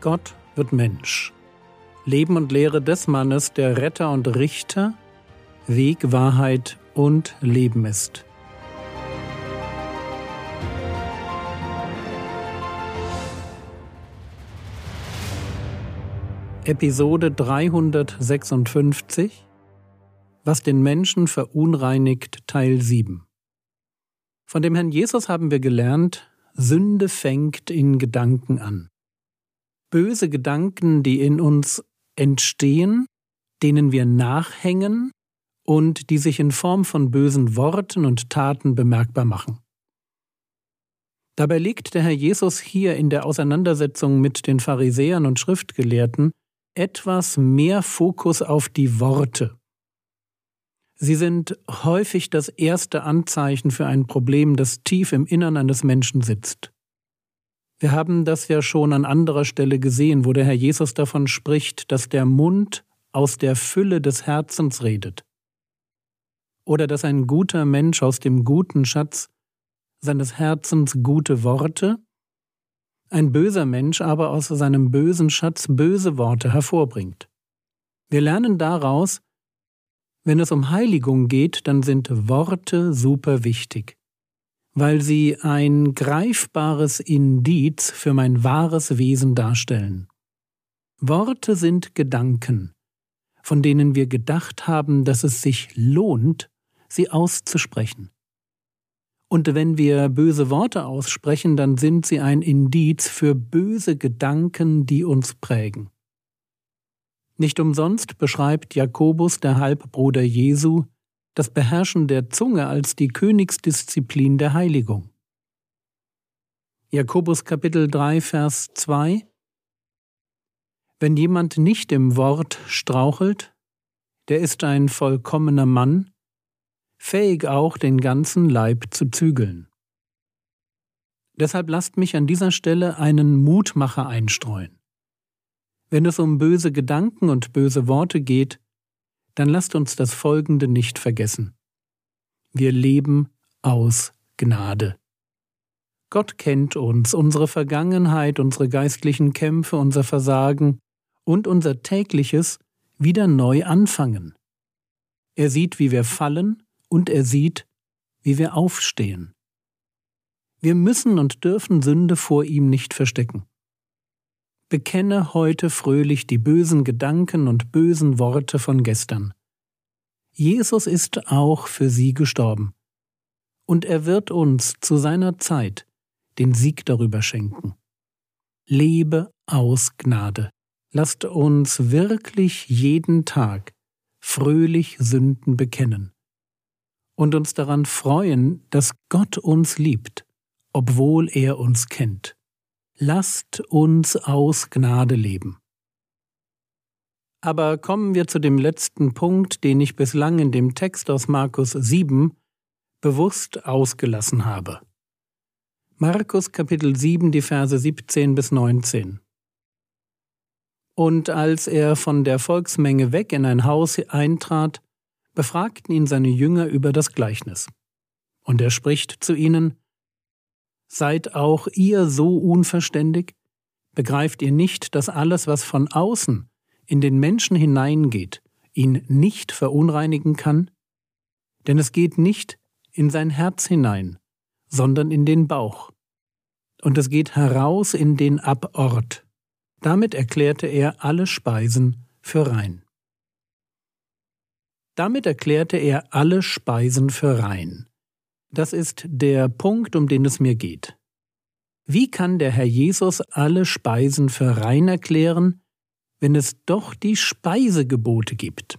Gott wird Mensch. Leben und Lehre des Mannes, der Retter und Richter, Weg, Wahrheit und Leben ist. Episode 356 Was den Menschen verunreinigt Teil 7 Von dem Herrn Jesus haben wir gelernt, Sünde fängt in Gedanken an böse Gedanken, die in uns entstehen, denen wir nachhängen und die sich in Form von bösen Worten und Taten bemerkbar machen. Dabei legt der Herr Jesus hier in der Auseinandersetzung mit den Pharisäern und Schriftgelehrten etwas mehr Fokus auf die Worte. Sie sind häufig das erste Anzeichen für ein Problem, das tief im Innern eines Menschen sitzt. Wir haben das ja schon an anderer Stelle gesehen, wo der Herr Jesus davon spricht, dass der Mund aus der Fülle des Herzens redet. Oder dass ein guter Mensch aus dem guten Schatz seines Herzens gute Worte, ein böser Mensch aber aus seinem bösen Schatz böse Worte hervorbringt. Wir lernen daraus, wenn es um Heiligung geht, dann sind Worte super wichtig weil sie ein greifbares Indiz für mein wahres Wesen darstellen. Worte sind Gedanken, von denen wir gedacht haben, dass es sich lohnt, sie auszusprechen. Und wenn wir böse Worte aussprechen, dann sind sie ein Indiz für böse Gedanken, die uns prägen. Nicht umsonst beschreibt Jakobus, der Halbbruder Jesu, das Beherrschen der Zunge als die Königsdisziplin der Heiligung. Jakobus Kapitel 3 Vers 2 Wenn jemand nicht im Wort strauchelt, der ist ein vollkommener Mann, fähig auch den ganzen Leib zu zügeln. Deshalb lasst mich an dieser Stelle einen Mutmacher einstreuen. Wenn es um böse Gedanken und böse Worte geht, dann lasst uns das Folgende nicht vergessen. Wir leben aus Gnade. Gott kennt uns, unsere Vergangenheit, unsere geistlichen Kämpfe, unser Versagen und unser tägliches wieder neu anfangen. Er sieht, wie wir fallen und er sieht, wie wir aufstehen. Wir müssen und dürfen Sünde vor ihm nicht verstecken. Bekenne heute fröhlich die bösen Gedanken und bösen Worte von gestern. Jesus ist auch für sie gestorben. Und er wird uns zu seiner Zeit den Sieg darüber schenken. Lebe aus Gnade. Lasst uns wirklich jeden Tag fröhlich Sünden bekennen und uns daran freuen, dass Gott uns liebt, obwohl er uns kennt. Lasst uns aus Gnade leben. Aber kommen wir zu dem letzten Punkt, den ich bislang in dem Text aus Markus 7 bewusst ausgelassen habe. Markus Kapitel 7, die Verse 17 bis 19. Und als er von der Volksmenge weg in ein Haus eintrat, befragten ihn seine Jünger über das Gleichnis. Und er spricht zu ihnen, Seid auch ihr so unverständig? Begreift ihr nicht, dass alles, was von außen in den Menschen hineingeht, ihn nicht verunreinigen kann? Denn es geht nicht in sein Herz hinein, sondern in den Bauch. Und es geht heraus in den Abort. Damit erklärte er alle Speisen für rein. Damit erklärte er alle Speisen für rein. Das ist der Punkt, um den es mir geht. Wie kann der Herr Jesus alle Speisen für rein erklären, wenn es doch die Speisegebote gibt?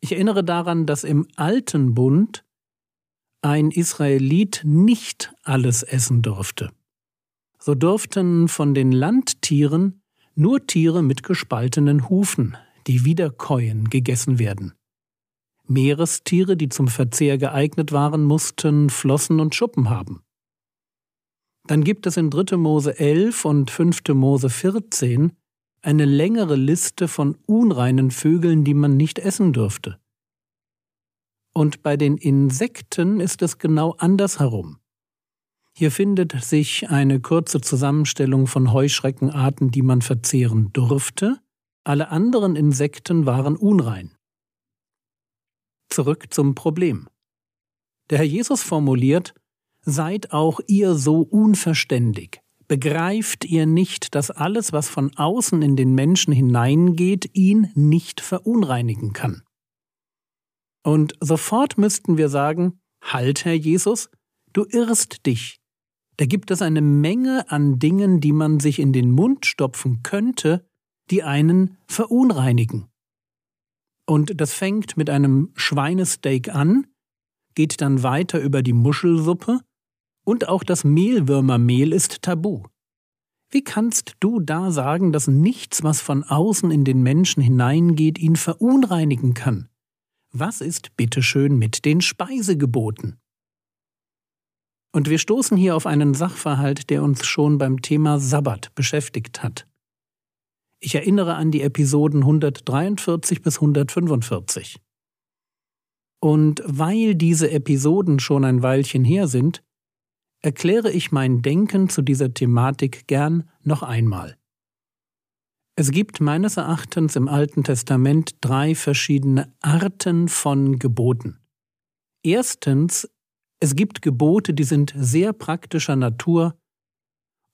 Ich erinnere daran, dass im alten Bund ein Israelit nicht alles essen durfte. So durften von den Landtieren nur Tiere mit gespaltenen Hufen, die Wiederkäuen, gegessen werden. Meerestiere, die zum Verzehr geeignet waren, mussten Flossen und Schuppen haben. Dann gibt es in 3. Mose 11 und 5. Mose 14 eine längere Liste von unreinen Vögeln, die man nicht essen dürfte. Und bei den Insekten ist es genau andersherum. Hier findet sich eine kurze Zusammenstellung von Heuschreckenarten, die man verzehren durfte. Alle anderen Insekten waren unrein. Zurück zum Problem. Der Herr Jesus formuliert, Seid auch ihr so unverständig. Begreift ihr nicht, dass alles, was von außen in den Menschen hineingeht, ihn nicht verunreinigen kann? Und sofort müssten wir sagen, Halt, Herr Jesus, du irrst dich. Da gibt es eine Menge an Dingen, die man sich in den Mund stopfen könnte, die einen verunreinigen. Und das fängt mit einem Schweinesteak an, geht dann weiter über die Muschelsuppe, und auch das Mehlwürmermehl ist tabu. Wie kannst du da sagen, dass nichts, was von außen in den Menschen hineingeht, ihn verunreinigen kann? Was ist bitteschön mit den Speisegeboten? Und wir stoßen hier auf einen Sachverhalt, der uns schon beim Thema Sabbat beschäftigt hat. Ich erinnere an die Episoden 143 bis 145. Und weil diese Episoden schon ein Weilchen her sind, erkläre ich mein Denken zu dieser Thematik gern noch einmal. Es gibt meines Erachtens im Alten Testament drei verschiedene Arten von Geboten. Erstens es gibt Gebote, die sind sehr praktischer Natur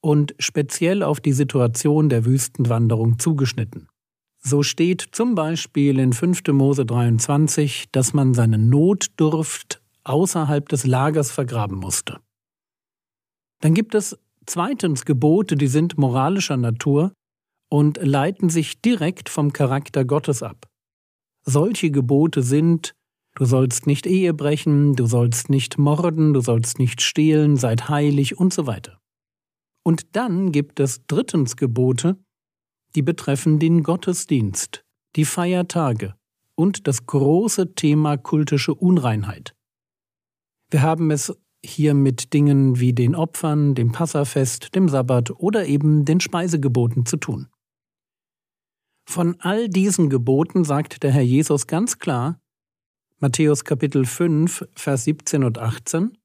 und speziell auf die Situation der Wüstenwanderung zugeschnitten. So steht zum Beispiel in 5. Mose 23, dass man seine Notdurft außerhalb des Lagers vergraben musste. Dann gibt es zweitens Gebote, die sind moralischer Natur und leiten sich direkt vom Charakter Gottes ab. Solche Gebote sind Du sollst nicht Ehe brechen, du sollst nicht morden, du sollst nicht stehlen, seid heilig und so weiter. Und dann gibt es drittens Gebote, die betreffen den Gottesdienst, die Feiertage und das große Thema kultische Unreinheit. Wir haben es hier mit Dingen wie den Opfern, dem Passafest, dem Sabbat oder eben den Speisegeboten zu tun. Von all diesen Geboten sagt der Herr Jesus ganz klar, Matthäus Kapitel 5, Vers 17 und 18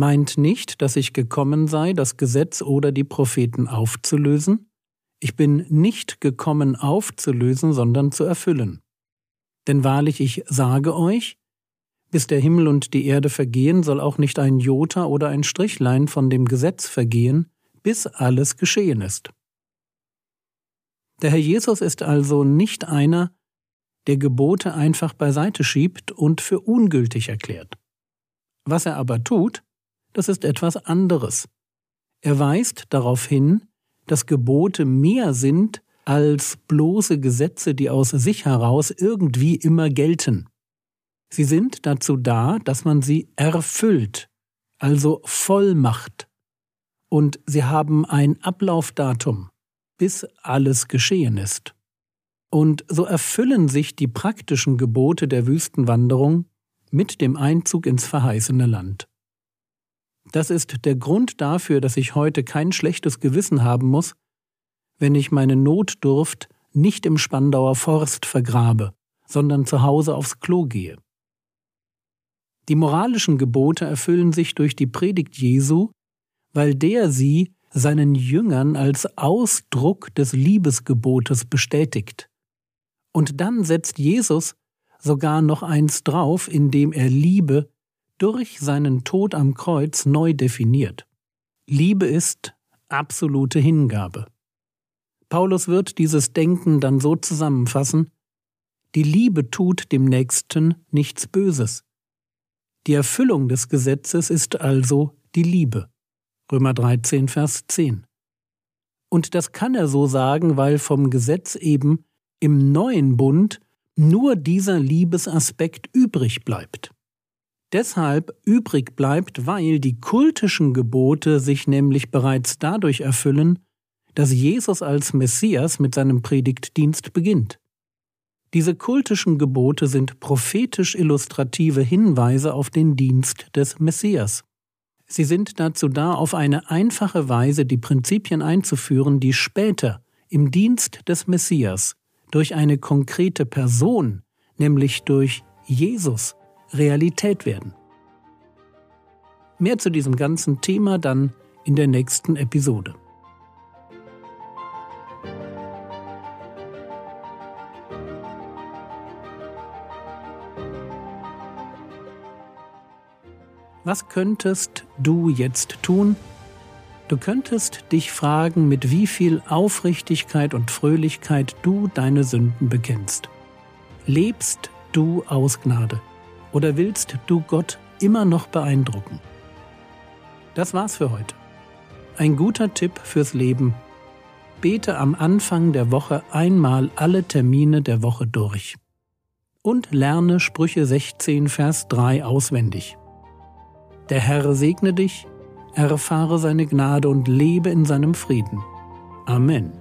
Meint nicht, dass ich gekommen sei, das Gesetz oder die Propheten aufzulösen? Ich bin nicht gekommen aufzulösen, sondern zu erfüllen. Denn wahrlich ich sage euch, bis der Himmel und die Erde vergehen, soll auch nicht ein Jota oder ein Strichlein von dem Gesetz vergehen, bis alles geschehen ist. Der Herr Jesus ist also nicht einer, der Gebote einfach beiseite schiebt und für ungültig erklärt. Was er aber tut, das ist etwas anderes. Er weist darauf hin, dass Gebote mehr sind als bloße Gesetze, die aus sich heraus irgendwie immer gelten. Sie sind dazu da, dass man sie erfüllt, also voll macht. Und sie haben ein Ablaufdatum, bis alles geschehen ist. Und so erfüllen sich die praktischen Gebote der Wüstenwanderung mit dem Einzug ins verheißene Land. Das ist der Grund dafür, dass ich heute kein schlechtes Gewissen haben muss, wenn ich meine Notdurft nicht im Spandauer Forst vergrabe, sondern zu Hause aufs Klo gehe. Die moralischen Gebote erfüllen sich durch die Predigt Jesu, weil der sie seinen Jüngern als Ausdruck des Liebesgebotes bestätigt. Und dann setzt Jesus sogar noch eins drauf, indem er Liebe durch seinen Tod am Kreuz neu definiert. Liebe ist absolute Hingabe. Paulus wird dieses Denken dann so zusammenfassen, die Liebe tut dem Nächsten nichts Böses. Die Erfüllung des Gesetzes ist also die Liebe. Römer 13, Vers 10. Und das kann er so sagen, weil vom Gesetz eben im neuen Bund nur dieser Liebesaspekt übrig bleibt. Deshalb übrig bleibt, weil die kultischen Gebote sich nämlich bereits dadurch erfüllen, dass Jesus als Messias mit seinem Predigtdienst beginnt. Diese kultischen Gebote sind prophetisch illustrative Hinweise auf den Dienst des Messias. Sie sind dazu da, auf eine einfache Weise die Prinzipien einzuführen, die später im Dienst des Messias durch eine konkrete Person, nämlich durch Jesus, Realität werden. Mehr zu diesem ganzen Thema dann in der nächsten Episode. Was könntest du jetzt tun? Du könntest dich fragen, mit wie viel Aufrichtigkeit und Fröhlichkeit du deine Sünden bekennst. Lebst du aus Gnade? Oder willst du Gott immer noch beeindrucken? Das war's für heute. Ein guter Tipp fürs Leben. Bete am Anfang der Woche einmal alle Termine der Woche durch. Und lerne Sprüche 16, Vers 3 auswendig. Der Herr segne dich, erfahre seine Gnade und lebe in seinem Frieden. Amen.